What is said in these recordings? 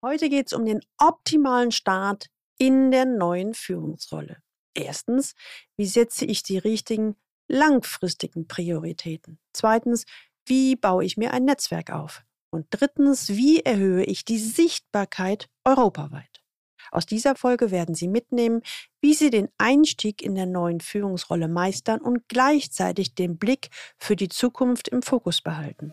Heute geht es um den optimalen Start in der neuen Führungsrolle. Erstens, wie setze ich die richtigen langfristigen Prioritäten? Zweitens, wie baue ich mir ein Netzwerk auf? Und drittens, wie erhöhe ich die Sichtbarkeit europaweit? Aus dieser Folge werden Sie mitnehmen, wie Sie den Einstieg in der neuen Führungsrolle meistern und gleichzeitig den Blick für die Zukunft im Fokus behalten.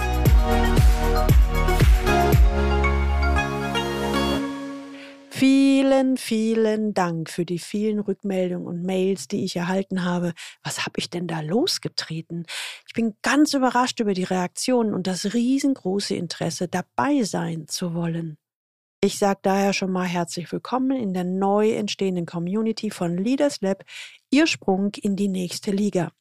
Vielen, vielen Dank für die vielen Rückmeldungen und Mails, die ich erhalten habe. Was habe ich denn da losgetreten? Ich bin ganz überrascht über die Reaktionen und das riesengroße Interesse, dabei sein zu wollen. Ich sage daher schon mal herzlich willkommen in der neu entstehenden Community von Leaders Lab, Ihr Sprung in die nächste Liga.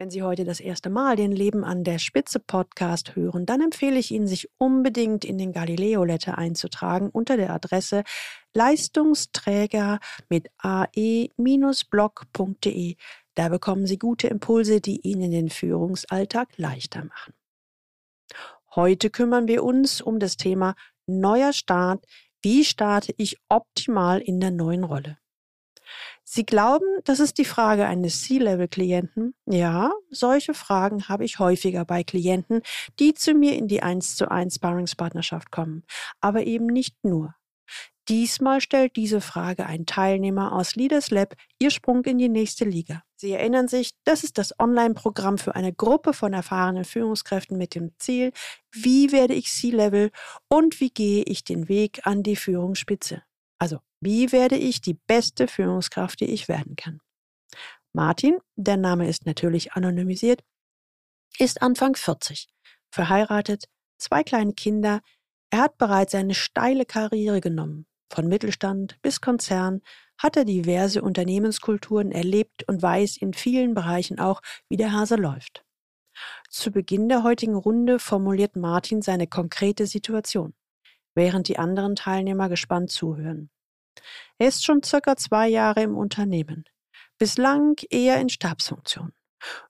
Wenn Sie heute das erste Mal den Leben an der Spitze Podcast hören, dann empfehle ich Ihnen, sich unbedingt in den Galileo Letter einzutragen unter der Adresse Leistungsträger mit ae-blog.de. Da bekommen Sie gute Impulse, die Ihnen den Führungsalltag leichter machen. Heute kümmern wir uns um das Thema neuer Start. Wie starte ich optimal in der neuen Rolle? Sie glauben, das ist die Frage eines C-Level-Klienten? Ja, solche Fragen habe ich häufiger bei Klienten, die zu mir in die 1 zu 1 Sparringspartnerschaft kommen. Aber eben nicht nur. Diesmal stellt diese Frage ein Teilnehmer aus Leaders Lab ihr Sprung in die nächste Liga. Sie erinnern sich, das ist das Online-Programm für eine Gruppe von erfahrenen Führungskräften mit dem Ziel, wie werde ich C-Level und wie gehe ich den Weg an die Führungsspitze. Also, wie werde ich die beste Führungskraft, die ich werden kann? Martin, der Name ist natürlich anonymisiert, ist Anfang 40, verheiratet, zwei kleine Kinder. Er hat bereits eine steile Karriere genommen. Von Mittelstand bis Konzern hat er diverse Unternehmenskulturen erlebt und weiß in vielen Bereichen auch, wie der Hase läuft. Zu Beginn der heutigen Runde formuliert Martin seine konkrete Situation während die anderen Teilnehmer gespannt zuhören. Er ist schon circa zwei Jahre im Unternehmen, bislang eher in Stabsfunktion.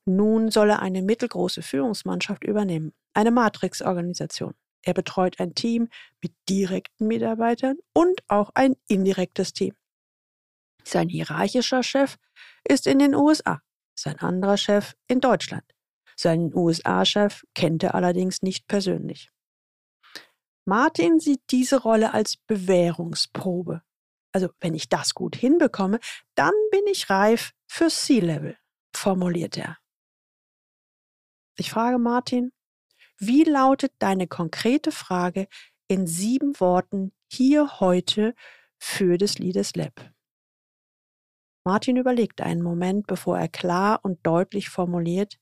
Nun soll er eine mittelgroße Führungsmannschaft übernehmen, eine Matrix-Organisation. Er betreut ein Team mit direkten Mitarbeitern und auch ein indirektes Team. Sein hierarchischer Chef ist in den USA, sein anderer Chef in Deutschland. Seinen USA-Chef kennt er allerdings nicht persönlich. Martin sieht diese Rolle als Bewährungsprobe. Also wenn ich das gut hinbekomme, dann bin ich reif für C-Level, formuliert er. Ich frage Martin, wie lautet deine konkrete Frage in sieben Worten hier heute für des Liedes Lab? Martin überlegt einen Moment, bevor er klar und deutlich formuliert,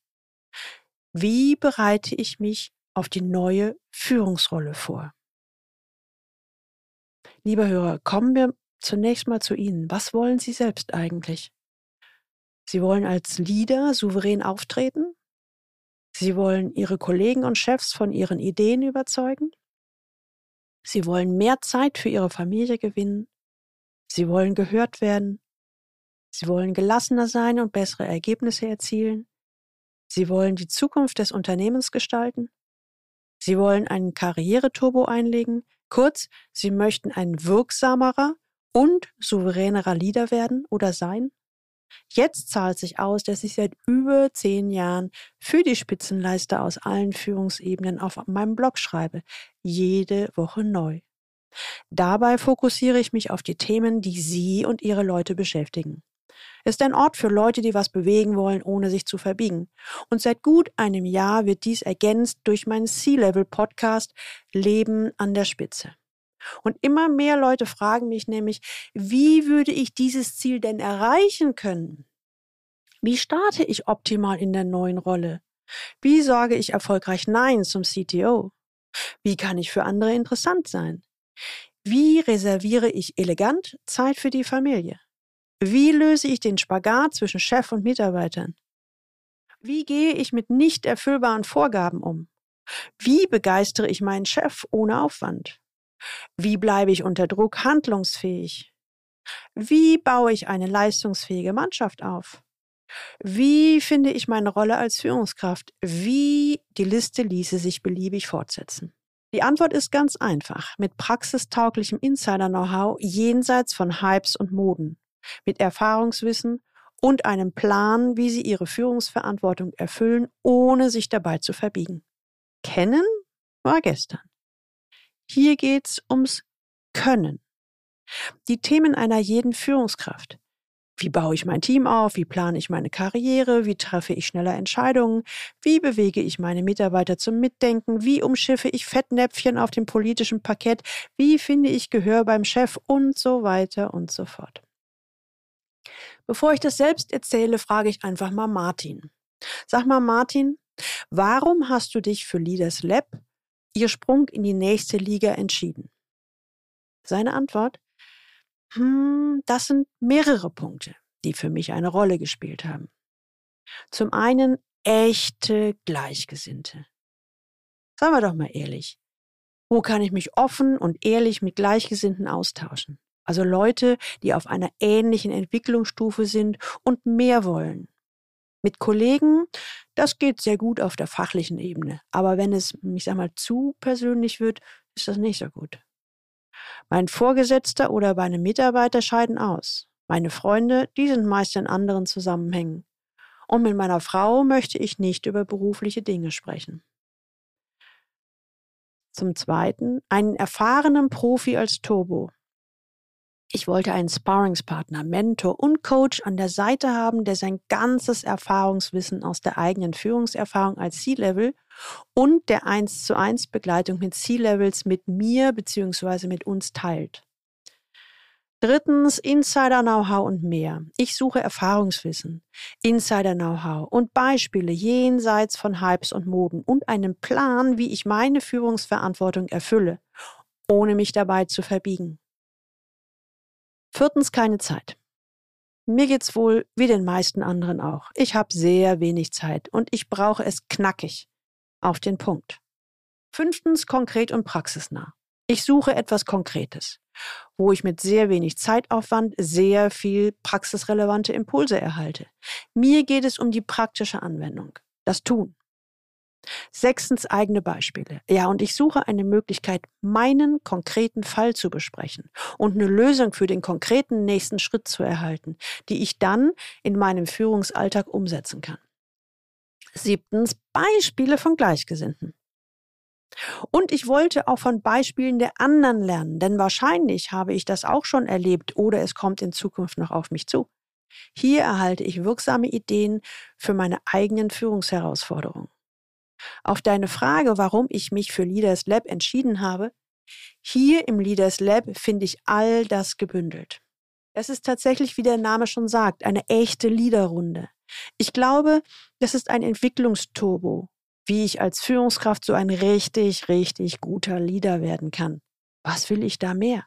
wie bereite ich mich auf die neue Führungsrolle vor? Lieber Hörer, kommen wir zunächst mal zu Ihnen. Was wollen Sie selbst eigentlich? Sie wollen als Leader souverän auftreten? Sie wollen Ihre Kollegen und Chefs von Ihren Ideen überzeugen? Sie wollen mehr Zeit für Ihre Familie gewinnen? Sie wollen gehört werden? Sie wollen gelassener sein und bessere Ergebnisse erzielen? Sie wollen die Zukunft des Unternehmens gestalten? Sie wollen einen Karriereturbo einlegen, Kurz, sie möchten ein wirksamerer und souveränerer Leader werden oder sein. Jetzt zahlt sich aus, dass ich seit über zehn Jahren für die Spitzenleister aus allen Führungsebenen auf meinem Blog schreibe, jede Woche neu. Dabei fokussiere ich mich auf die Themen, die Sie und Ihre Leute beschäftigen ist ein Ort für Leute, die was bewegen wollen, ohne sich zu verbiegen. Und seit gut einem Jahr wird dies ergänzt durch meinen C-Level-Podcast Leben an der Spitze. Und immer mehr Leute fragen mich nämlich, wie würde ich dieses Ziel denn erreichen können? Wie starte ich optimal in der neuen Rolle? Wie sage ich erfolgreich Nein zum CTO? Wie kann ich für andere interessant sein? Wie reserviere ich elegant Zeit für die Familie? Wie löse ich den Spagat zwischen Chef und Mitarbeitern? Wie gehe ich mit nicht erfüllbaren Vorgaben um? Wie begeistere ich meinen Chef ohne Aufwand? Wie bleibe ich unter Druck handlungsfähig? Wie baue ich eine leistungsfähige Mannschaft auf? Wie finde ich meine Rolle als Führungskraft? Wie die Liste ließe sich beliebig fortsetzen. Die Antwort ist ganz einfach. Mit praxistauglichem Insider-Know-how jenseits von Hypes und Moden. Mit Erfahrungswissen und einem Plan, wie sie ihre Führungsverantwortung erfüllen, ohne sich dabei zu verbiegen. Kennen war gestern. Hier geht's ums Können. Die Themen einer jeden Führungskraft. Wie baue ich mein Team auf? Wie plane ich meine Karriere? Wie treffe ich schneller Entscheidungen? Wie bewege ich meine Mitarbeiter zum Mitdenken? Wie umschiffe ich Fettnäpfchen auf dem politischen Parkett? Wie finde ich Gehör beim Chef? Und so weiter und so fort. Bevor ich das selbst erzähle, frage ich einfach mal Martin. Sag mal, Martin, warum hast du dich für Leaders Lab, ihr Sprung in die nächste Liga, entschieden? Seine Antwort? Hm, das sind mehrere Punkte, die für mich eine Rolle gespielt haben. Zum einen echte Gleichgesinnte. Sagen wir doch mal ehrlich. Wo kann ich mich offen und ehrlich mit Gleichgesinnten austauschen? Also Leute, die auf einer ähnlichen Entwicklungsstufe sind und mehr wollen. Mit Kollegen, das geht sehr gut auf der fachlichen Ebene. Aber wenn es, ich sag mal, zu persönlich wird, ist das nicht so gut. Mein Vorgesetzter oder meine Mitarbeiter scheiden aus. Meine Freunde, die sind meist in anderen Zusammenhängen. Und mit meiner Frau möchte ich nicht über berufliche Dinge sprechen. Zum Zweiten, einen erfahrenen Profi als Turbo. Ich wollte einen Sparringspartner, Mentor und Coach an der Seite haben, der sein ganzes Erfahrungswissen aus der eigenen Führungserfahrung als C-Level und der 1 zu 1 Begleitung mit C-Levels mit mir bzw. mit uns teilt. Drittens Insider-Know-how und mehr. Ich suche Erfahrungswissen, Insider-Know-how und Beispiele jenseits von Hypes und Moden und einen Plan, wie ich meine Führungsverantwortung erfülle, ohne mich dabei zu verbiegen. Viertens keine Zeit. Mir geht's wohl wie den meisten anderen auch. Ich habe sehr wenig Zeit und ich brauche es knackig auf den Punkt. Fünftens konkret und praxisnah. Ich suche etwas Konkretes, wo ich mit sehr wenig Zeitaufwand sehr viel praxisrelevante Impulse erhalte. Mir geht es um die praktische Anwendung, das Tun. Sechstens eigene Beispiele. Ja, und ich suche eine Möglichkeit, meinen konkreten Fall zu besprechen und eine Lösung für den konkreten nächsten Schritt zu erhalten, die ich dann in meinem Führungsalltag umsetzen kann. Siebtens Beispiele von Gleichgesinnten. Und ich wollte auch von Beispielen der anderen lernen, denn wahrscheinlich habe ich das auch schon erlebt oder es kommt in Zukunft noch auf mich zu. Hier erhalte ich wirksame Ideen für meine eigenen Führungsherausforderungen. Auf deine Frage, warum ich mich für Leaders Lab entschieden habe, hier im Leaders Lab finde ich all das gebündelt. Es ist tatsächlich, wie der Name schon sagt, eine echte Leaderrunde. Ich glaube, das ist ein Entwicklungsturbo, wie ich als Führungskraft so ein richtig, richtig guter Leader werden kann. Was will ich da mehr?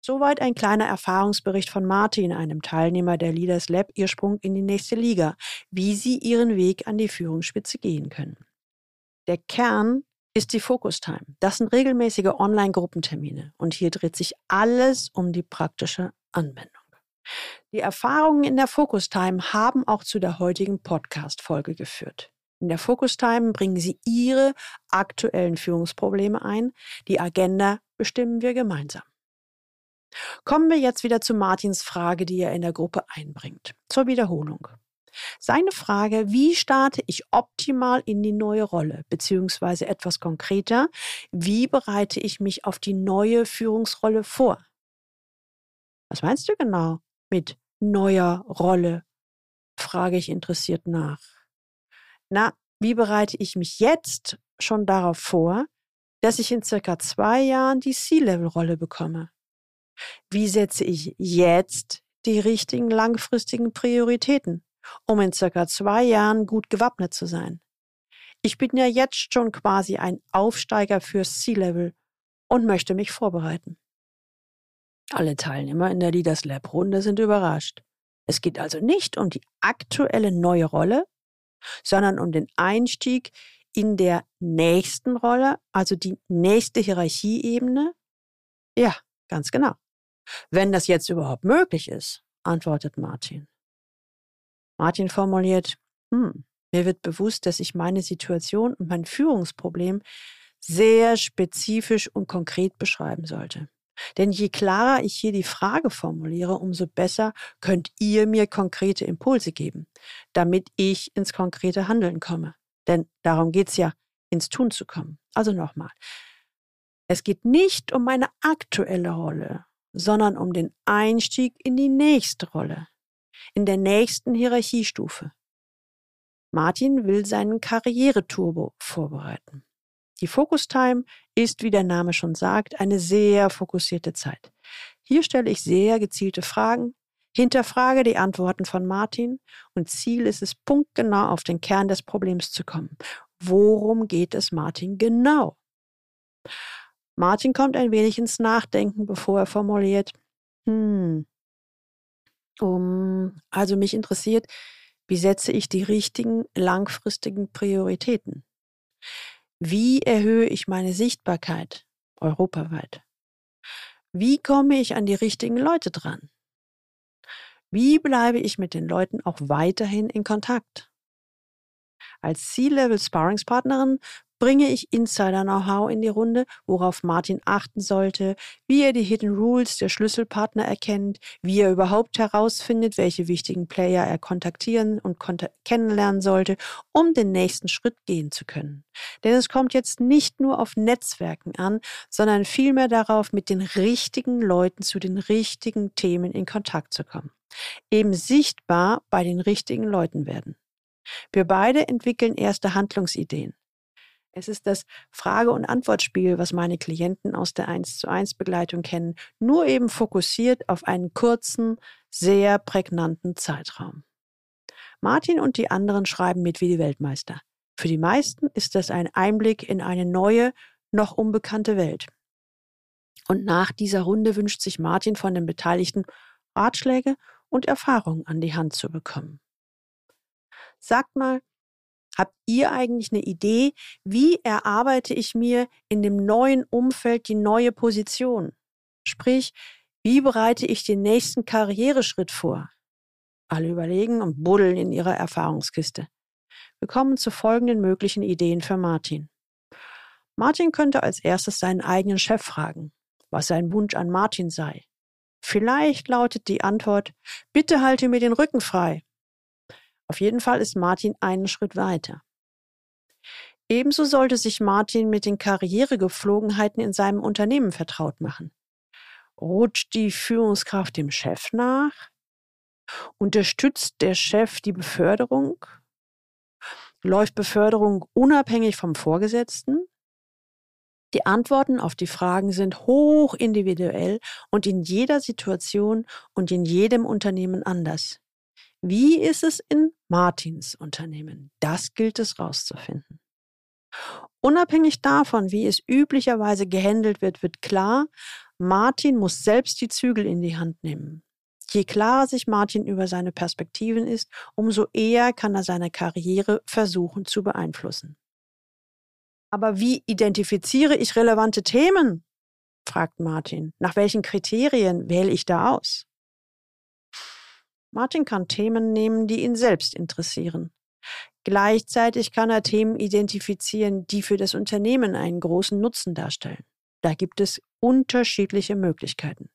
Soweit ein kleiner Erfahrungsbericht von Martin, einem Teilnehmer der Leaders Lab, ihr Sprung in die nächste Liga, wie sie ihren Weg an die Führungsspitze gehen können. Der Kern ist die Focus Time. Das sind regelmäßige Online-Gruppentermine und hier dreht sich alles um die praktische Anwendung. Die Erfahrungen in der Focus Time haben auch zu der heutigen Podcast-Folge geführt. In der Focus Time bringen Sie Ihre aktuellen Führungsprobleme ein. Die Agenda bestimmen wir gemeinsam. Kommen wir jetzt wieder zu Martins Frage, die er in der Gruppe einbringt. Zur Wiederholung. Seine Frage, wie starte ich optimal in die neue Rolle, beziehungsweise etwas konkreter, wie bereite ich mich auf die neue Führungsrolle vor? Was meinst du genau mit neuer Rolle? frage ich interessiert nach. Na, wie bereite ich mich jetzt schon darauf vor, dass ich in circa zwei Jahren die C-Level-Rolle bekomme? Wie setze ich jetzt die richtigen langfristigen Prioritäten? Um in circa zwei Jahren gut gewappnet zu sein. Ich bin ja jetzt schon quasi ein Aufsteiger fürs C-Level und möchte mich vorbereiten. Alle Teilnehmer in der Leaders Lab Runde sind überrascht. Es geht also nicht um die aktuelle neue Rolle, sondern um den Einstieg in der nächsten Rolle, also die nächste Hierarchieebene? Ja, ganz genau. Wenn das jetzt überhaupt möglich ist, antwortet Martin. Martin formuliert, hm, mir wird bewusst, dass ich meine Situation und mein Führungsproblem sehr spezifisch und konkret beschreiben sollte. Denn je klarer ich hier die Frage formuliere, umso besser könnt ihr mir konkrete Impulse geben, damit ich ins konkrete Handeln komme. Denn darum geht's ja, ins Tun zu kommen. Also nochmal. Es geht nicht um meine aktuelle Rolle, sondern um den Einstieg in die nächste Rolle, in der nächsten Hierarchiestufe. Martin will seinen Karriereturbo vorbereiten. Die Focus Time ist, wie der Name schon sagt, eine sehr fokussierte Zeit. Hier stelle ich sehr gezielte Fragen, hinterfrage die Antworten von Martin und Ziel ist es, punktgenau auf den Kern des Problems zu kommen. Worum geht es Martin genau? Martin kommt ein wenig ins Nachdenken, bevor er formuliert, hm, um, also mich interessiert, wie setze ich die richtigen langfristigen Prioritäten? Wie erhöhe ich meine Sichtbarkeit europaweit? Wie komme ich an die richtigen Leute dran? Wie bleibe ich mit den Leuten auch weiterhin in Kontakt? Als C-Level Sparringspartnerin bringe ich Insider-Know-how in die Runde, worauf Martin achten sollte, wie er die Hidden Rules der Schlüsselpartner erkennt, wie er überhaupt herausfindet, welche wichtigen Player er kontaktieren und kennenlernen sollte, um den nächsten Schritt gehen zu können. Denn es kommt jetzt nicht nur auf Netzwerken an, sondern vielmehr darauf, mit den richtigen Leuten zu den richtigen Themen in Kontakt zu kommen. Eben sichtbar bei den richtigen Leuten werden. Wir beide entwickeln erste Handlungsideen. Es ist das Frage- und Antwortspiel, was meine Klienten aus der 1 zu 1 Begleitung kennen, nur eben fokussiert auf einen kurzen, sehr prägnanten Zeitraum. Martin und die anderen schreiben mit wie die Weltmeister. Für die meisten ist das ein Einblick in eine neue, noch unbekannte Welt. Und nach dieser Runde wünscht sich Martin von den Beteiligten Ratschläge und Erfahrungen an die Hand zu bekommen. Sagt mal, Habt ihr eigentlich eine Idee, wie erarbeite ich mir in dem neuen Umfeld die neue Position? Sprich, wie bereite ich den nächsten Karriereschritt vor? Alle überlegen und buddeln in ihrer Erfahrungskiste. Wir kommen zu folgenden möglichen Ideen für Martin. Martin könnte als erstes seinen eigenen Chef fragen, was sein Wunsch an Martin sei. Vielleicht lautet die Antwort, bitte halte mir den Rücken frei. Auf jeden Fall ist Martin einen Schritt weiter. Ebenso sollte sich Martin mit den Karrieregeflogenheiten in seinem Unternehmen vertraut machen. Rutscht die Führungskraft dem Chef nach? Unterstützt der Chef die Beförderung? Läuft Beförderung unabhängig vom Vorgesetzten? Die Antworten auf die Fragen sind hoch individuell und in jeder Situation und in jedem Unternehmen anders. Wie ist es in Martins Unternehmen? Das gilt es rauszufinden. Unabhängig davon, wie es üblicherweise gehandelt wird, wird klar, Martin muss selbst die Zügel in die Hand nehmen. Je klarer sich Martin über seine Perspektiven ist, umso eher kann er seine Karriere versuchen zu beeinflussen. Aber wie identifiziere ich relevante Themen? fragt Martin. Nach welchen Kriterien wähle ich da aus? Martin kann Themen nehmen, die ihn selbst interessieren. Gleichzeitig kann er Themen identifizieren, die für das Unternehmen einen großen Nutzen darstellen. Da gibt es unterschiedliche Möglichkeiten.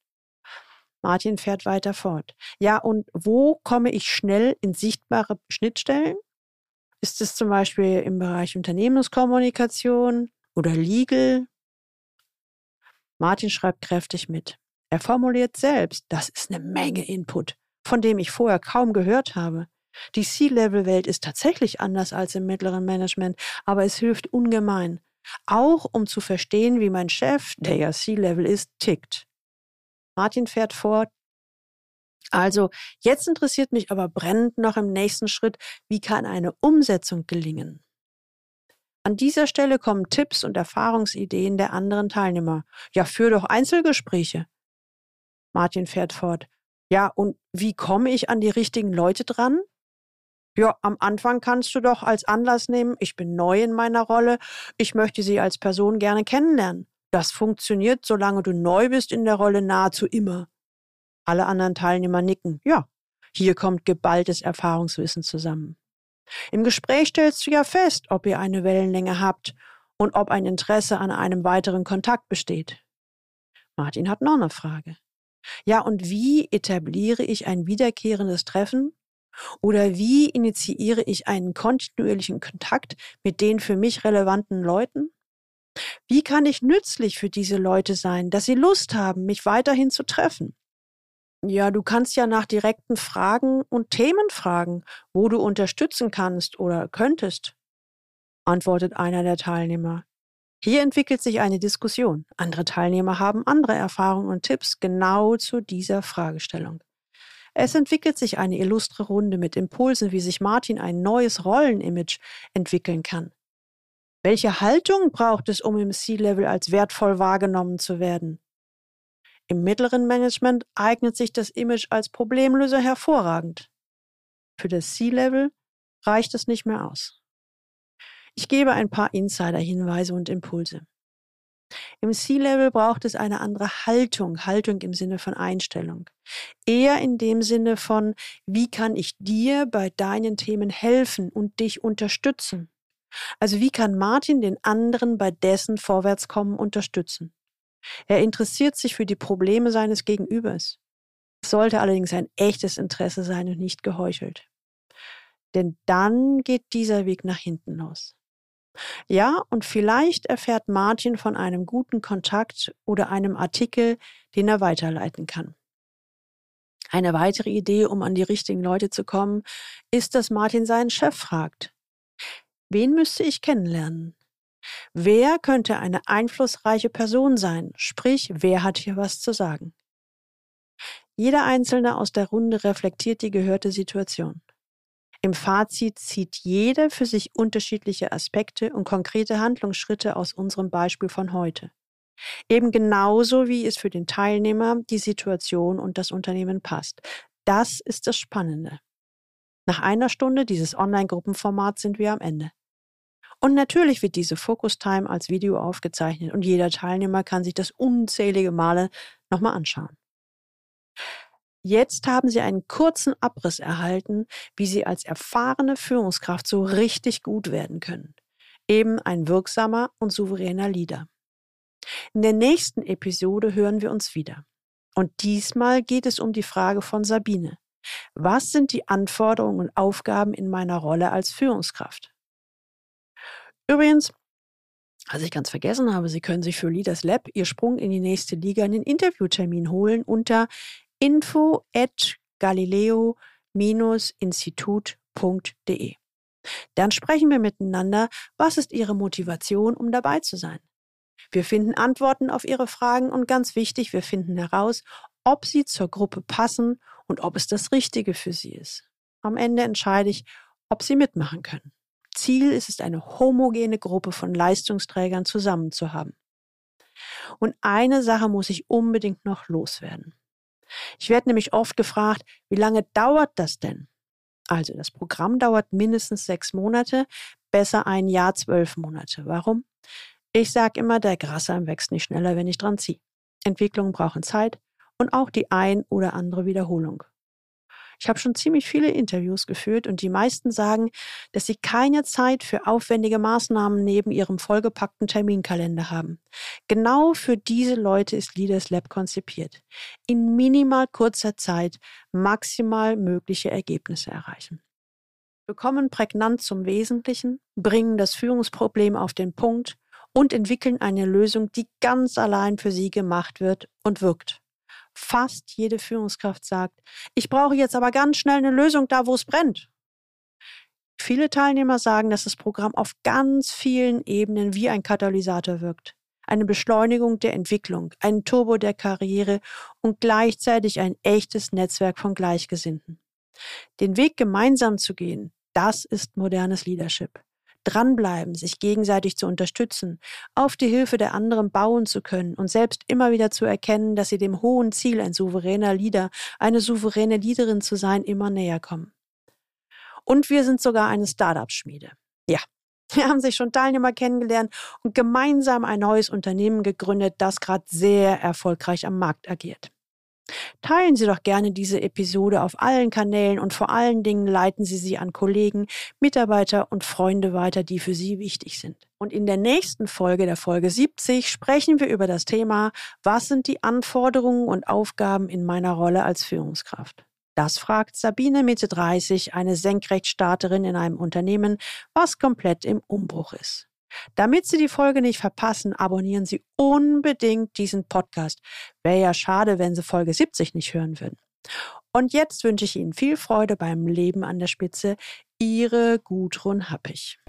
Martin fährt weiter fort. Ja, und wo komme ich schnell in sichtbare Schnittstellen? Ist es zum Beispiel im Bereich Unternehmenskommunikation oder Legal? Martin schreibt kräftig mit. Er formuliert selbst, das ist eine Menge Input von dem ich vorher kaum gehört habe. Die C-Level-Welt ist tatsächlich anders als im mittleren Management, aber es hilft ungemein. Auch um zu verstehen, wie mein Chef, der ja C-Level ist, tickt. Martin fährt fort. Also, jetzt interessiert mich aber brennend noch im nächsten Schritt, wie kann eine Umsetzung gelingen? An dieser Stelle kommen Tipps und Erfahrungsideen der anderen Teilnehmer. Ja, führ doch Einzelgespräche. Martin fährt fort. Ja, und wie komme ich an die richtigen Leute dran? Ja, am Anfang kannst du doch als Anlass nehmen, ich bin neu in meiner Rolle, ich möchte sie als Person gerne kennenlernen. Das funktioniert, solange du neu bist in der Rolle, nahezu immer. Alle anderen Teilnehmer nicken. Ja, hier kommt geballtes Erfahrungswissen zusammen. Im Gespräch stellst du ja fest, ob ihr eine Wellenlänge habt und ob ein Interesse an einem weiteren Kontakt besteht. Martin hat noch eine Frage. Ja, und wie etabliere ich ein wiederkehrendes Treffen? Oder wie initiiere ich einen kontinuierlichen Kontakt mit den für mich relevanten Leuten? Wie kann ich nützlich für diese Leute sein, dass sie Lust haben, mich weiterhin zu treffen? Ja, du kannst ja nach direkten Fragen und Themen fragen, wo du unterstützen kannst oder könntest, antwortet einer der Teilnehmer. Hier entwickelt sich eine Diskussion. Andere Teilnehmer haben andere Erfahrungen und Tipps genau zu dieser Fragestellung. Es entwickelt sich eine illustre Runde mit Impulsen, wie sich Martin ein neues Rollenimage entwickeln kann. Welche Haltung braucht es, um im C-Level als wertvoll wahrgenommen zu werden? Im mittleren Management eignet sich das Image als Problemlöser hervorragend. Für das C-Level reicht es nicht mehr aus. Ich gebe ein paar Insider-Hinweise und Impulse. Im C-Level braucht es eine andere Haltung, Haltung im Sinne von Einstellung. Eher in dem Sinne von, wie kann ich dir bei deinen Themen helfen und dich unterstützen? Also wie kann Martin den anderen bei dessen Vorwärtskommen unterstützen? Er interessiert sich für die Probleme seines Gegenübers. Es sollte allerdings ein echtes Interesse sein und nicht geheuchelt. Denn dann geht dieser Weg nach hinten los. Ja, und vielleicht erfährt Martin von einem guten Kontakt oder einem Artikel, den er weiterleiten kann. Eine weitere Idee, um an die richtigen Leute zu kommen, ist, dass Martin seinen Chef fragt. Wen müsste ich kennenlernen? Wer könnte eine einflussreiche Person sein? Sprich, wer hat hier was zu sagen? Jeder Einzelne aus der Runde reflektiert die gehörte Situation. Im Fazit zieht jeder für sich unterschiedliche Aspekte und konkrete Handlungsschritte aus unserem Beispiel von heute. Eben genauso, wie es für den Teilnehmer, die Situation und das Unternehmen passt. Das ist das Spannende. Nach einer Stunde dieses Online-Gruppenformats sind wir am Ende. Und natürlich wird diese Focus Time als Video aufgezeichnet und jeder Teilnehmer kann sich das unzählige Male nochmal anschauen. Jetzt haben Sie einen kurzen Abriss erhalten, wie Sie als erfahrene Führungskraft so richtig gut werden können. Eben ein wirksamer und souveräner Leader. In der nächsten Episode hören wir uns wieder. Und diesmal geht es um die Frage von Sabine. Was sind die Anforderungen und Aufgaben in meiner Rolle als Führungskraft? Übrigens, was ich ganz vergessen habe, Sie können sich für Leaders Lab Ihr Sprung in die nächste Liga einen Interviewtermin holen unter info at galileo-institut.de. Dann sprechen wir miteinander, was ist Ihre Motivation, um dabei zu sein. Wir finden Antworten auf Ihre Fragen und ganz wichtig, wir finden heraus, ob Sie zur Gruppe passen und ob es das Richtige für Sie ist. Am Ende entscheide ich, ob Sie mitmachen können. Ziel ist es, eine homogene Gruppe von Leistungsträgern zusammen zu haben. Und eine Sache muss ich unbedingt noch loswerden. Ich werde nämlich oft gefragt, wie lange dauert das denn? Also das Programm dauert mindestens sechs Monate, besser ein Jahr, zwölf Monate. Warum? Ich sage immer, der Grashalm wächst nicht schneller, wenn ich dran ziehe. Entwicklungen brauchen Zeit und auch die ein oder andere Wiederholung. Ich habe schon ziemlich viele Interviews geführt und die meisten sagen, dass sie keine Zeit für aufwendige Maßnahmen neben ihrem vollgepackten Terminkalender haben. Genau für diese Leute ist Leaders Lab konzipiert. In minimal kurzer Zeit maximal mögliche Ergebnisse erreichen. Wir kommen prägnant zum Wesentlichen, bringen das Führungsproblem auf den Punkt und entwickeln eine Lösung, die ganz allein für sie gemacht wird und wirkt. Fast jede Führungskraft sagt, ich brauche jetzt aber ganz schnell eine Lösung da, wo es brennt. Viele Teilnehmer sagen, dass das Programm auf ganz vielen Ebenen wie ein Katalysator wirkt. Eine Beschleunigung der Entwicklung, ein Turbo der Karriere und gleichzeitig ein echtes Netzwerk von Gleichgesinnten. Den Weg gemeinsam zu gehen, das ist modernes Leadership dranbleiben, sich gegenseitig zu unterstützen, auf die Hilfe der anderen bauen zu können und selbst immer wieder zu erkennen, dass sie dem hohen Ziel, ein souveräner Leader, eine souveräne Leaderin zu sein, immer näher kommen. Und wir sind sogar eine Startup-Schmiede. Ja, wir haben sich schon Teilnehmer kennengelernt und gemeinsam ein neues Unternehmen gegründet, das gerade sehr erfolgreich am Markt agiert. Teilen Sie doch gerne diese Episode auf allen Kanälen und vor allen Dingen leiten Sie sie an Kollegen, Mitarbeiter und Freunde weiter, die für Sie wichtig sind. Und in der nächsten Folge, der Folge 70, sprechen wir über das Thema, was sind die Anforderungen und Aufgaben in meiner Rolle als Führungskraft? Das fragt Sabine Mitte 30, eine Senkrechtstarterin in einem Unternehmen, was komplett im Umbruch ist. Damit Sie die Folge nicht verpassen, abonnieren Sie unbedingt diesen Podcast. Wäre ja schade, wenn Sie Folge 70 nicht hören würden. Und jetzt wünsche ich Ihnen viel Freude beim Leben an der Spitze. Ihre Gudrun Happig.